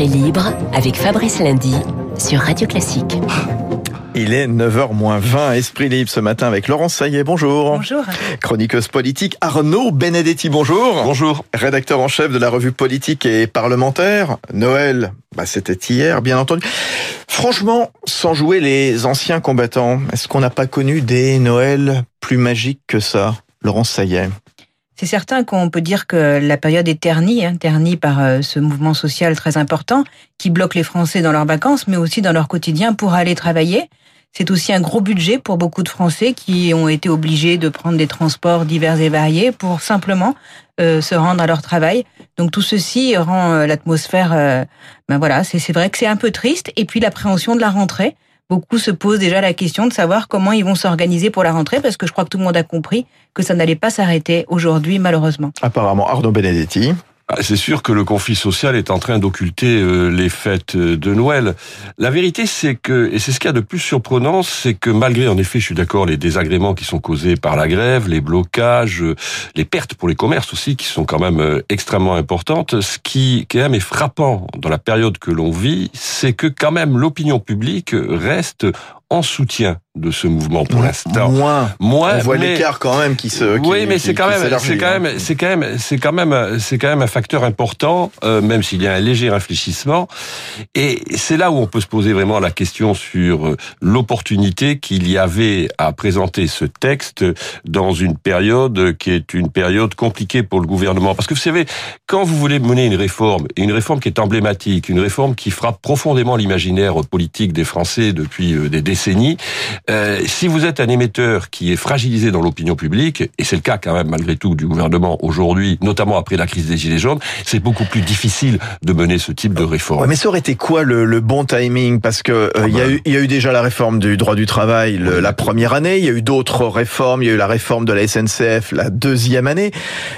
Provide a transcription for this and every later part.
Esprit libre avec Fabrice Lundy sur Radio Classique. Il est 9h moins 20, Esprit Libre ce matin avec Laurence Saillet, bonjour. Bonjour. Chroniqueuse politique, Arnaud Benedetti, bonjour. Bonjour. Rédacteur en chef de la revue politique et parlementaire. Noël, bah, c'était hier, bien entendu. Franchement, sans jouer les anciens combattants, est-ce qu'on n'a pas connu des Noëls plus magiques que ça Laurence Saillet? C'est certain qu'on peut dire que la période est ternie, hein, ternie par euh, ce mouvement social très important qui bloque les Français dans leurs vacances, mais aussi dans leur quotidien pour aller travailler. C'est aussi un gros budget pour beaucoup de Français qui ont été obligés de prendre des transports divers et variés pour simplement euh, se rendre à leur travail. Donc tout ceci rend euh, l'atmosphère, ben voilà, c'est vrai que c'est un peu triste. Et puis l'appréhension de la rentrée beaucoup se posent déjà la question de savoir comment ils vont s'organiser pour la rentrée, parce que je crois que tout le monde a compris que ça n'allait pas s'arrêter aujourd'hui, malheureusement. Apparemment, Arnaud Benedetti. Ah, c'est sûr que le conflit social est en train d'occulter euh, les fêtes de Noël. La vérité, c'est que, et c'est ce qu'il y a de plus surprenant, c'est que malgré, en effet, je suis d'accord, les désagréments qui sont causés par la grève, les blocages, euh, les pertes pour les commerces aussi, qui sont quand même euh, extrêmement importantes, ce qui, quand même, est frappant dans la période que l'on vit, c'est que quand même l'opinion publique reste en soutien de ce mouvement pour l'instant. Moins. Moins. On voit l'écart quand même qui se. Qui, oui, mais c'est quand, même, c'est quand même, c'est quand même, c'est quand même, c'est quand même un facteur important, euh, même s'il y a un léger infléchissement. Et c'est là où on peut se poser vraiment la question sur euh, l'opportunité qu'il y avait à présenter ce texte dans une période qui est une période compliquée pour le gouvernement. Parce que vous savez, quand vous voulez mener une réforme, une réforme qui est emblématique, une réforme qui frappe profondément l'imaginaire politique des Français depuis euh, des décennies, euh, si vous êtes un émetteur qui est fragilisé dans l'opinion publique, et c'est le cas quand même malgré tout du gouvernement aujourd'hui, notamment après la crise des Gilets jaunes, c'est beaucoup plus difficile de mener ce type de réforme. Ouais, mais ça aurait été quoi le, le bon timing? Parce que euh, il y, a eu, y a eu déjà la réforme du droit du travail le, la première année, il y a eu d'autres réformes, il y a eu la réforme de la SNCF la deuxième année.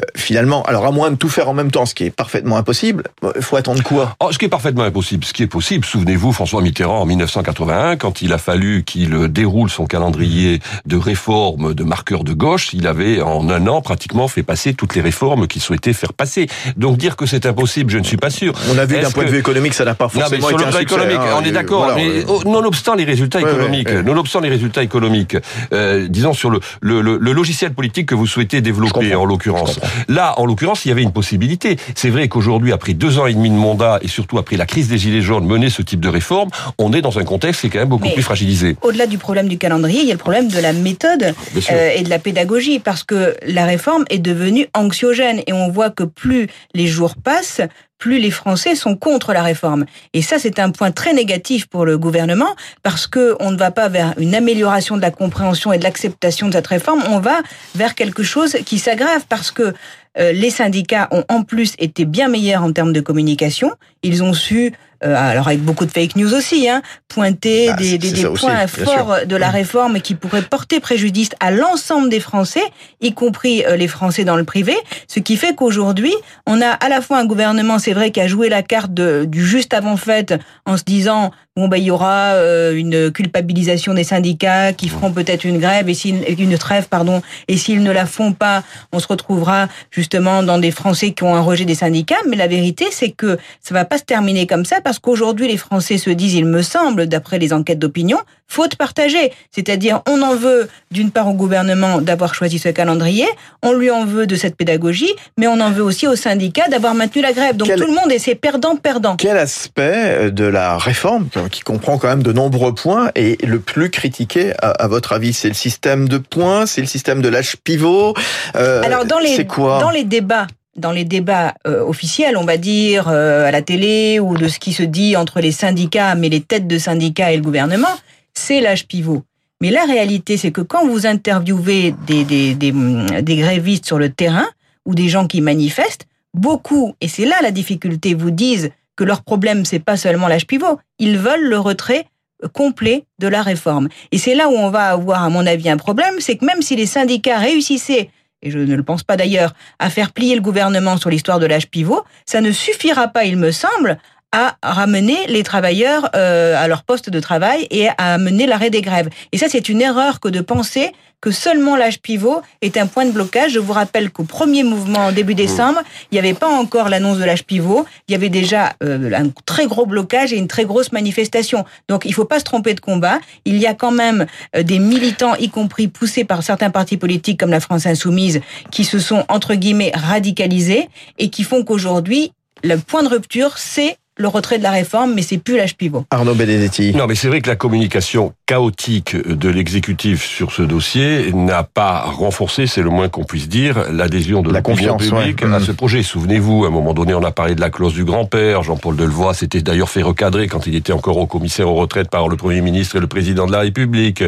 Euh, finalement, alors à moins de tout faire en même temps, ce qui est parfaitement impossible, il faut attendre quoi? Oh, Ce qui est parfaitement impossible, ce qui est possible, souvenez-vous François Mitterrand en 1981, quand il a fallu qu'il déroule roule son calendrier de réformes de marqueurs de gauche, il avait en un an pratiquement fait passer toutes les réformes qu'il souhaitait faire passer. Donc dire que c'est impossible, je ne suis pas sûr. On a vu d'un point de vue économique, ça n'a pas forcément non, mais sur le plan économique, hein, on est d'accord. mais oh, nonobstant les résultats économiques, ouais, nonobstant les résultats économiques, euh, disons sur le, le, le, le, logiciel politique que vous souhaitez développer en l'occurrence. Là, en l'occurrence, il y avait une possibilité. C'est vrai qu'aujourd'hui, après deux ans et demi de mandat et surtout après la crise des gilets jaunes, mener ce type de réforme, on est dans un contexte qui est quand même beaucoup mais plus fragilisé. Au-delà du problème du calendrier, il y a le problème de la méthode euh, et de la pédagogie, parce que la réforme est devenue anxiogène et on voit que plus les jours passent, plus les Français sont contre la réforme. Et ça, c'est un point très négatif pour le gouvernement, parce que on ne va pas vers une amélioration de la compréhension et de l'acceptation de cette réforme, on va vers quelque chose qui s'aggrave, parce que euh, les syndicats ont en plus été bien meilleurs en termes de communication. Ils ont su euh, alors avec beaucoup de fake news aussi, hein, pointer bah, des, des, des points aussi, forts de la réforme qui pourraient porter préjudice à l'ensemble des Français, y compris euh, les Français dans le privé, ce qui fait qu'aujourd'hui, on a à la fois un gouvernement, c'est vrai, qui a joué la carte de, du juste avant-fête en se disant bon ben il y aura euh, une culpabilisation des syndicats qui feront peut-être une grève et s'ils une trêve pardon et s'ils ne la font pas, on se retrouvera justement dans des Français qui ont un rejet des syndicats. Mais la vérité, c'est que ça va pas se terminer comme ça parce qu'aujourd'hui les Français se disent, il me semble, d'après les enquêtes d'opinion, faute partagée. C'est-à-dire, on en veut d'une part au gouvernement d'avoir choisi ce calendrier, on lui en veut de cette pédagogie, mais on en veut aussi aux syndicats d'avoir maintenu la grève. Donc Quel... tout le monde est c'est perdant-perdant. Quel aspect de la réforme, qui comprend quand même de nombreux points, est le plus critiqué à, à votre avis? C'est le système de points, c'est le système de l'âge pivot? Euh, Alors dans les quoi? dans les débats dans les débats euh, officiels, on va dire, euh, à la télé ou de ce qui se dit entre les syndicats, mais les têtes de syndicats et le gouvernement, c'est l'âge pivot. Mais la réalité, c'est que quand vous interviewez des, des, des, des, grévistes sur le terrain ou des gens qui manifestent, beaucoup, et c'est là la difficulté, vous disent que leur problème, c'est pas seulement l'âge pivot, ils veulent le retrait complet de la réforme. Et c'est là où on va avoir, à mon avis, un problème, c'est que même si les syndicats réussissaient et je ne le pense pas d'ailleurs, à faire plier le gouvernement sur l'histoire de l'âge pivot, ça ne suffira pas, il me semble, à ramener les travailleurs euh, à leur poste de travail et à mener l'arrêt des grèves. Et ça, c'est une erreur que de penser que seulement l'âge pivot est un point de blocage. Je vous rappelle qu'au premier mouvement, en début décembre, il n'y avait pas encore l'annonce de l'âge pivot. Il y avait déjà euh, un très gros blocage et une très grosse manifestation. Donc, il ne faut pas se tromper de combat. Il y a quand même euh, des militants, y compris poussés par certains partis politiques comme la France Insoumise, qui se sont, entre guillemets, radicalisés et qui font qu'aujourd'hui, le point de rupture, c'est le retrait de la réforme, mais c'est plus l'âge pivot. Arnaud Benedetti. Non, mais c'est vrai que la communication chaotique de l'exécutif sur ce dossier n'a pas renforcé, c'est le moins qu'on puisse dire, l'adhésion de la confiance publique à ce projet. Souvenez-vous, à un moment donné, on a parlé de la clause du grand-père. Jean-Paul Delevoye s'était d'ailleurs fait recadrer quand il était encore au commissaire aux retraites par le Premier ministre et le Président de la République.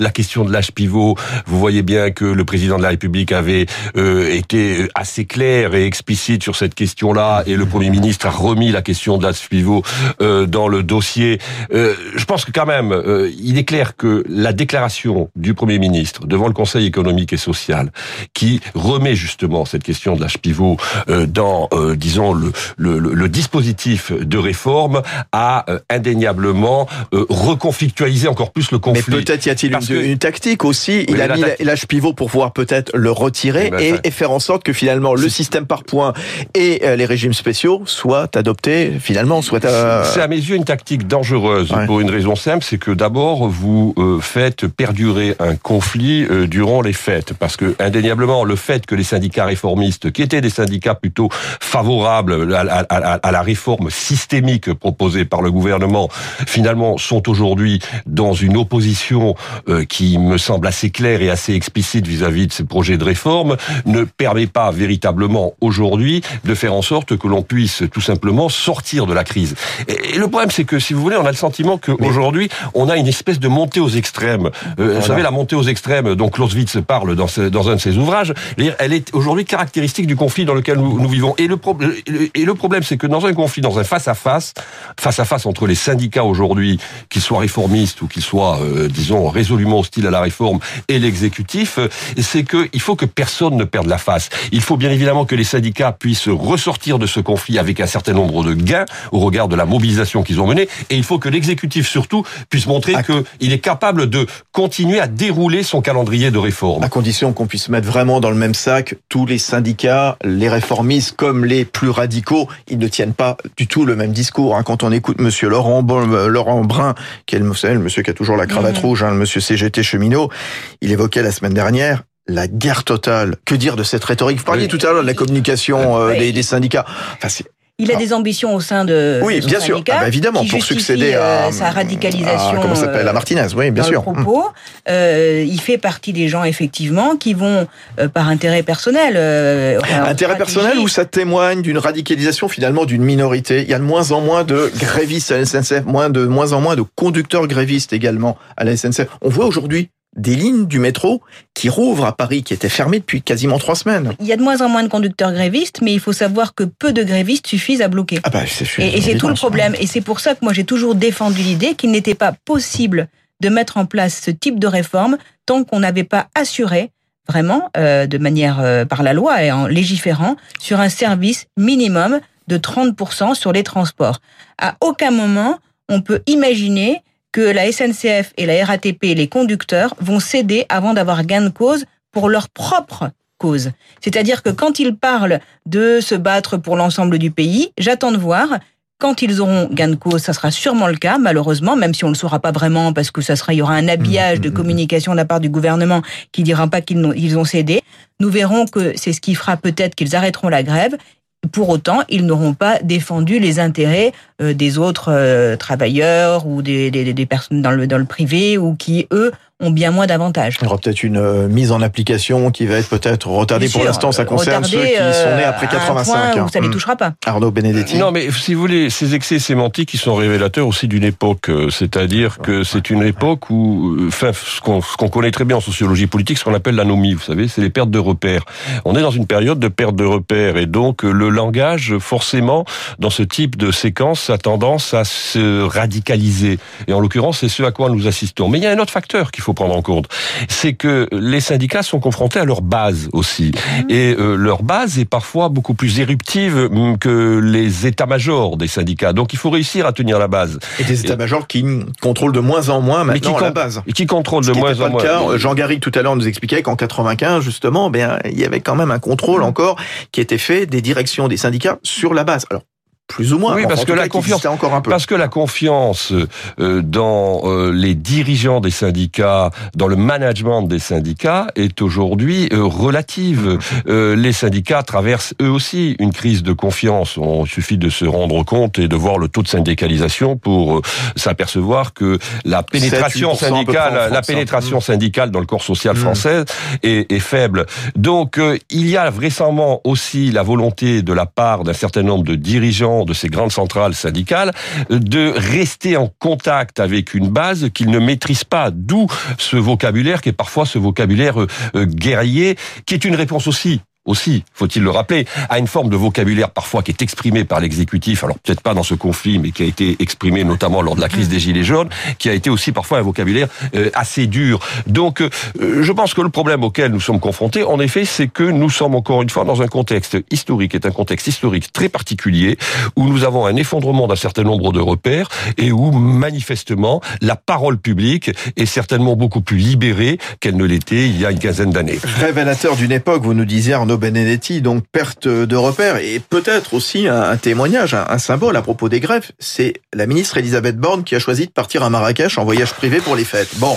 La question de l'âge pivot, vous voyez bien que le Président de la République avait euh, été assez clair et explicite sur cette question-là, et le Premier ministre a remis la question de l'âge pivot euh, dans le dossier. Euh, je pense que quand même, euh, il est clair que la déclaration du Premier ministre devant le Conseil économique et social, qui remet justement cette question de l'âge pivot euh, dans, euh, disons, le, le, le, dispositif de réforme, a euh, indéniablement reconflictualisé encore plus le conflit. Mais peut-être y a-t-il une, une, tactique aussi. Il a mis l'âge pivot pour pouvoir peut-être le retirer eh ben, et, et, faire en sorte que finalement le système par points et les régimes spéciaux soient adoptés finalement. Soient, C'est à mes yeux une tactique dangereuse ouais. pour une raison simple, c'est que d'abord vous euh, faites perdurer un conflit euh, durant les fêtes, parce que indéniablement le fait que les syndicats réformistes, qui étaient des syndicats plutôt favorables à, à, à, à la réforme systémique proposée par le gouvernement, finalement sont aujourd'hui dans une opposition euh, qui me semble assez claire et assez explicite vis-à-vis -vis de ces projets de réforme, ne permet pas véritablement aujourd'hui de faire en sorte que l'on puisse tout simplement sortir de la crise. Et le problème, c'est que si vous voulez, on a le sentiment qu'aujourd'hui, on a une espèce de montée aux extrêmes. Euh, voilà. Vous savez, la montée aux extrêmes dont Clausewitz parle dans, ce, dans un de ses ouvrages, elle est aujourd'hui caractéristique du conflit dans lequel nous, nous vivons. Et le, pro et le problème, c'est que dans un conflit, dans un face-à-face, face-à-face entre les syndicats aujourd'hui, qu'ils soient réformistes ou qu'ils soient, euh, disons, résolument hostiles à la réforme, et l'exécutif, c'est qu'il faut que personne ne perde la face. Il faut bien évidemment que les syndicats puissent ressortir de ce conflit avec un certain nombre de gains au regard de la mobilisation qu'ils ont menée, et il faut que l'exécutif surtout puisse montrer à... qu'il est capable de continuer à dérouler son calendrier de réforme. À condition qu'on puisse mettre vraiment dans le même sac tous les syndicats, les réformistes comme les plus radicaux, ils ne tiennent pas du tout le même discours. Hein. Quand on écoute Monsieur Laurent, euh, Laurent Brun, qui est le, le monsieur qui a toujours la cravate mmh. rouge, hein, le monsieur CGT cheminot, il évoquait la semaine dernière la guerre totale. Que dire de cette rhétorique? Vous parliez oui. tout à l'heure de la communication euh, oui. des, des, syndicats. Enfin, il a des ambitions au sein de, oui, bien sûr. ah bah évidemment, pour succéder euh, à sa radicalisation. À, comment s'appelle La Martinez, oui, bien sûr. Propos. Euh, il fait partie des gens effectivement qui vont euh, par intérêt personnel. Euh, intérêt personnel ou ça témoigne d'une radicalisation finalement d'une minorité? Il y a de moins en moins de grévistes à la SNCF, moins de moins en moins de conducteurs grévistes également à la SNCF. On voit aujourd'hui des lignes du métro qui rouvrent à Paris, qui étaient fermées depuis quasiment trois semaines. Il y a de moins en moins de conducteurs grévistes, mais il faut savoir que peu de grévistes suffisent à bloquer. Ah bah, c'est et, et c'est tout le problème. Et c'est pour ça que moi j'ai toujours défendu l'idée qu'il n'était pas possible de mettre en place ce type de réforme tant qu'on n'avait pas assuré vraiment, euh, de manière euh, par la loi et en légiférant, sur un service minimum de 30% sur les transports. À aucun moment on peut imaginer que la SNCF et la RATP, les conducteurs, vont céder avant d'avoir gain de cause pour leur propre cause. C'est-à-dire que quand ils parlent de se battre pour l'ensemble du pays, j'attends de voir quand ils auront gain de cause, ça sera sûrement le cas, malheureusement, même si on ne le saura pas vraiment, parce que ça sera, il y aura un habillage de communication de la part du gouvernement qui dira pas qu'ils ont, ils ont cédé. Nous verrons que c'est ce qui fera peut-être qu'ils arrêteront la grève. Pour autant, ils n'auront pas défendu les intérêts des autres euh, travailleurs ou des, des, des personnes dans le, dans le privé ou qui, eux, ont bien moins d'avantages. Il y aura peut-être une euh, mise en application qui va être peut-être retardée Bien pour l'instant. Ça concerne ceux qui sont nés après 85. Un ça ne les touchera pas. Arnaud Benedetti. Non, mais si vous voulez, ces excès sémantiques, ils sont révélateurs aussi d'une époque. C'est-à-dire que c'est une époque où, enfin, ce qu'on qu connaît très bien en sociologie politique, ce qu'on appelle l'anomie, vous savez, c'est les pertes de repères. On est dans une période de perte de repères et donc le langage, forcément, dans ce type de séquence, a tendance à se radicaliser. Et en l'occurrence, c'est ce à quoi nous assistons. Mais il y a un autre facteur qu'il faut prendre en compte, c'est que les syndicats sont confrontés à leur base aussi. Mmh. Et euh, leur base est parfois beaucoup plus éruptive hum, que les états-majors des syndicats. Donc il faut réussir à tenir la base. Et des états-majors qui contrôlent de moins en moins maintenant la base. Et qui contrôlent de moins en moins. Cas. Jean Garrigue tout à l'heure nous expliquait qu'en 95 justement, ben il y avait quand même un contrôle mmh. encore qui était fait des directions des syndicats sur la base. Alors plus ou moins. Oui, parce que la confiance, encore un peu. parce que la confiance euh, dans euh, les dirigeants des syndicats, dans le management des syndicats, est aujourd'hui euh, relative. les syndicats traversent eux aussi une crise de confiance. On suffit de se rendre compte et de voir le taux de syndicalisation pour s'apercevoir que la pénétration syndicale, la pénétration mmh. syndicale dans le corps social mmh. français est, est, faible. Donc, il y a récemment aussi la volonté de la part d'un certain nombre de dirigeants de ces grandes centrales syndicales de rester en contact avec une base qu'ils ne maîtrisent pas. D'où ce vocabulaire qui est parfois ce vocabulaire euh, euh, guerrier, qui est une réponse aussi aussi, faut-il le rappeler, à une forme de vocabulaire parfois qui est exprimé par l'exécutif, alors peut-être pas dans ce conflit, mais qui a été exprimé notamment lors de la crise des Gilets jaunes, qui a été aussi parfois un vocabulaire euh, assez dur. Donc, euh, je pense que le problème auquel nous sommes confrontés, en effet, c'est que nous sommes encore une fois dans un contexte historique, est un contexte historique très particulier, où nous avons un effondrement d'un certain nombre de repères, et où, manifestement, la parole publique est certainement beaucoup plus libérée qu'elle ne l'était il y a une quinzaine d'années. Révélateur d'une époque, vous nous disiez, Benedetti, donc perte de repères et peut-être aussi un, témoignage, un, symbole à propos des grèves. C'est la ministre Elisabeth Borne qui a choisi de partir à Marrakech en voyage privé pour les fêtes. Bon,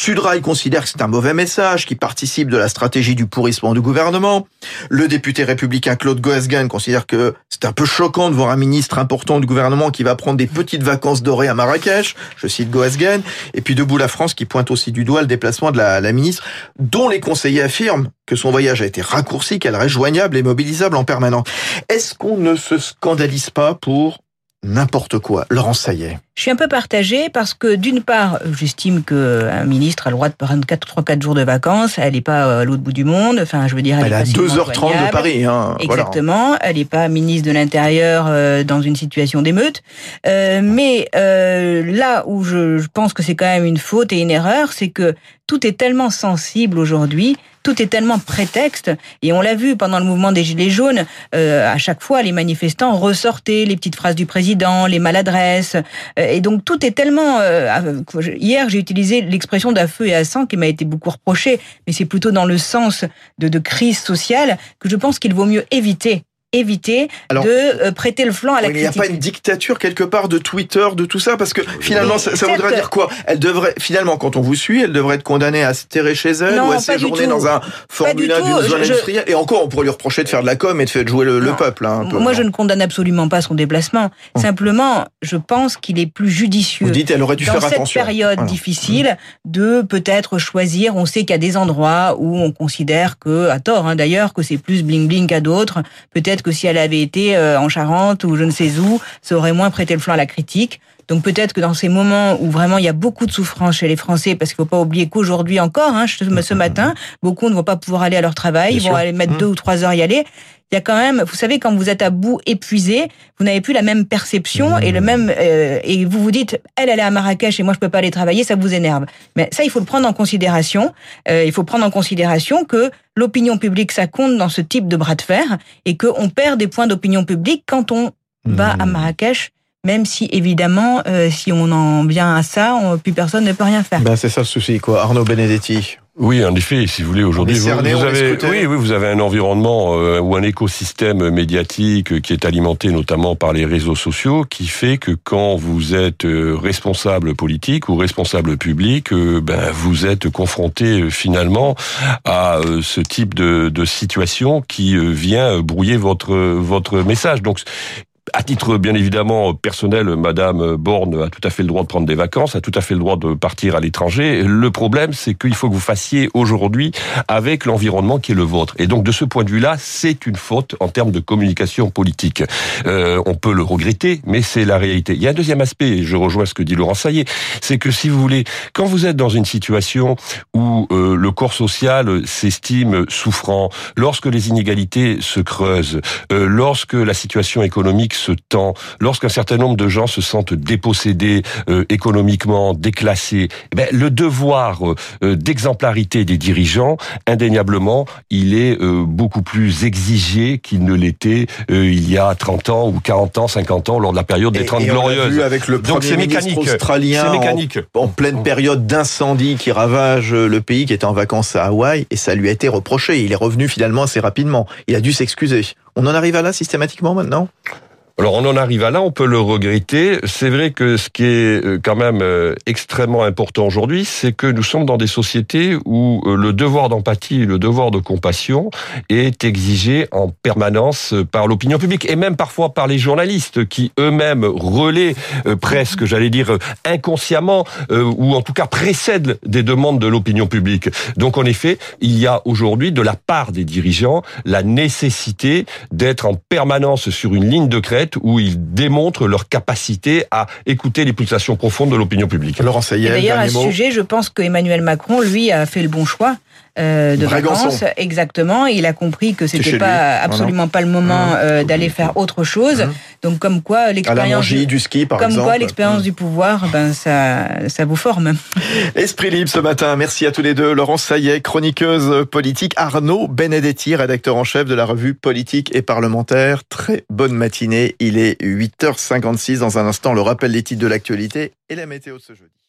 Sudrail considère que c'est un mauvais message qui participe de la stratégie du pourrissement du gouvernement. Le député républicain Claude Goesgen considère que c'est un peu choquant de voir un ministre important du gouvernement qui va prendre des petites vacances dorées à Marrakech. Je cite Goesgen. Et puis debout la France qui pointe aussi du doigt le déplacement de la, ministre, dont les conseillers affirment que son voyage a été raccourci, qu'elle reste joignable et mobilisable en permanence. Est-ce qu'on ne se scandalise pas pour n'importe quoi. Laurent Saillet. Je suis un peu partagée parce que d'une part, j'estime qu'un ministre a le droit de prendre 3-4 jours de vacances. Elle n'est pas à l'autre bout du monde. Enfin, je veux dire, elle, elle a 2h30 de Paris. Hein. Exactement. Elle n'est pas ministre de l'Intérieur euh, dans une situation d'émeute. Euh, mais euh, là où je, je pense que c'est quand même une faute et une erreur, c'est que tout est tellement sensible aujourd'hui tout est tellement prétexte. Et on l'a vu pendant le mouvement des Gilets jaunes, euh, à chaque fois, les manifestants ressortaient les petites phrases du président, les maladresses. Euh, et donc tout est tellement... Euh, hier, j'ai utilisé l'expression d'un feu et à sang qui m'a été beaucoup reproché, mais c'est plutôt dans le sens de, de crise sociale que je pense qu'il vaut mieux éviter éviter de euh, prêter le flanc à la critique. Il n'y a pas une dictature quelque part de Twitter, de tout ça, parce que finalement, ça, voudrait dire quoi? Elle devrait, finalement, quand on vous suit, elle devrait être condamnée à se terrer chez elle ou à séjourner dans un Formule 1 d'une zone industrielle. Et encore, on pourrait lui reprocher de faire de la com et de faire jouer le, peuple. Hein, un peu, Moi, je ne condamne absolument pas son déplacement. Hum. Simplement, je pense qu'il est plus judicieux. Vous dites, elle aurait dû dans faire cette attention. période difficile de peut-être choisir. On sait qu'il y a des endroits où on considère que, à tort hein, d'ailleurs, que c'est plus bling bling qu'à d'autres. Peut-être que si elle avait été euh, en Charente ou je ne sais où, ça aurait moins prêté le flanc à la critique. Donc peut-être que dans ces moments où vraiment il y a beaucoup de souffrance chez les Français, parce qu'il faut pas oublier qu'aujourd'hui encore, hein, ce matin, beaucoup ne vont pas pouvoir aller à leur travail, ils vont aller mettre mmh. deux ou trois heures y aller. Il y a quand même, vous savez, quand vous êtes à bout, épuisé, vous n'avez plus la même perception et le mmh. même, euh, et vous vous dites, elle, elle est à Marrakech et moi je peux pas aller travailler, ça vous énerve. Mais ça, il faut le prendre en considération. Euh, il faut prendre en considération que l'opinion publique, ça compte dans ce type de bras de fer et qu'on perd des points d'opinion publique quand on va à mmh. Marrakech même si évidemment, euh, si on en vient à ça, on, plus personne ne peut rien faire. Ben c'est ça le souci, quoi. Arnaud Benedetti. Oui, en effet, si vous voulez, aujourd'hui, vous, avez, oui, oui, vous avez un environnement euh, ou un écosystème médiatique qui est alimenté notamment par les réseaux sociaux, qui fait que quand vous êtes euh, responsable politique ou responsable public, ben vous êtes confronté finalement à ce type de, de situation qui vient brouiller votre votre message. Donc à titre bien évidemment personnel, Madame Borne a tout à fait le droit de prendre des vacances, a tout à fait le droit de partir à l'étranger. Le problème, c'est qu'il faut que vous fassiez aujourd'hui avec l'environnement qui est le vôtre. Et donc de ce point de vue-là, c'est une faute en termes de communication politique. Euh, on peut le regretter, mais c'est la réalité. Il y a un deuxième aspect, et je rejoins ce que dit Laurent Saillet, c'est que si vous voulez, quand vous êtes dans une situation où euh, le corps social s'estime souffrant, lorsque les inégalités se creusent, euh, lorsque la situation économique ce temps, lorsqu'un certain nombre de gens se sentent dépossédés euh, économiquement, déclassés, eh ben, le devoir euh, d'exemplarité des dirigeants, indéniablement, il est beaucoup plus exigé qu'il ne l'était il y a 30 ans ou 40 ans, 50 ans, lors de la période des 30 glorieuses. Vu avec le Donc c'est mécanique. australien mécanique. En, en pleine période d'incendie qui ravage le pays, qui était en vacances à Hawaï, et ça lui a été reproché. Il est revenu finalement assez rapidement. Il a dû s'excuser. On en arrive à là systématiquement maintenant? Alors on en arrive à là, on peut le regretter. C'est vrai que ce qui est euh, quand même euh, extrêmement important aujourd'hui, c'est que nous sommes dans des sociétés où euh, le devoir d'empathie, le devoir de compassion est exigé en permanence par l'opinion publique et même parfois par les journalistes qui eux-mêmes relaient presque, j'allais dire, inconsciemment ou en tout cas précèdent des demandes de l'opinion publique. Donc en effet, il y a aujourd'hui de la part des dirigeants la nécessité d'être en permanence sur une ligne de crête où ils démontrent leur capacité à écouter les pulsations profondes de l'opinion publique. Laurent D'ailleurs, à ce sujet, je pense qu'Emmanuel Macron, lui, a fait le bon choix. Euh, de vacances, exactement. Il a compris que c'était pas absolument pas le moment euh, d'aller faire autre chose. Donc comme quoi l'expérience du, du ski par comme quoi l'expérience du pouvoir, ben ça ça vous forme. Esprit libre ce matin. Merci à tous les deux. Laurence Saillet, chroniqueuse politique. Arnaud Benedetti, rédacteur en chef de la revue politique et parlementaire. Très bonne matinée. Il est 8h56 dans un instant. Le rappel des titres de l'actualité et la météo de ce jeudi.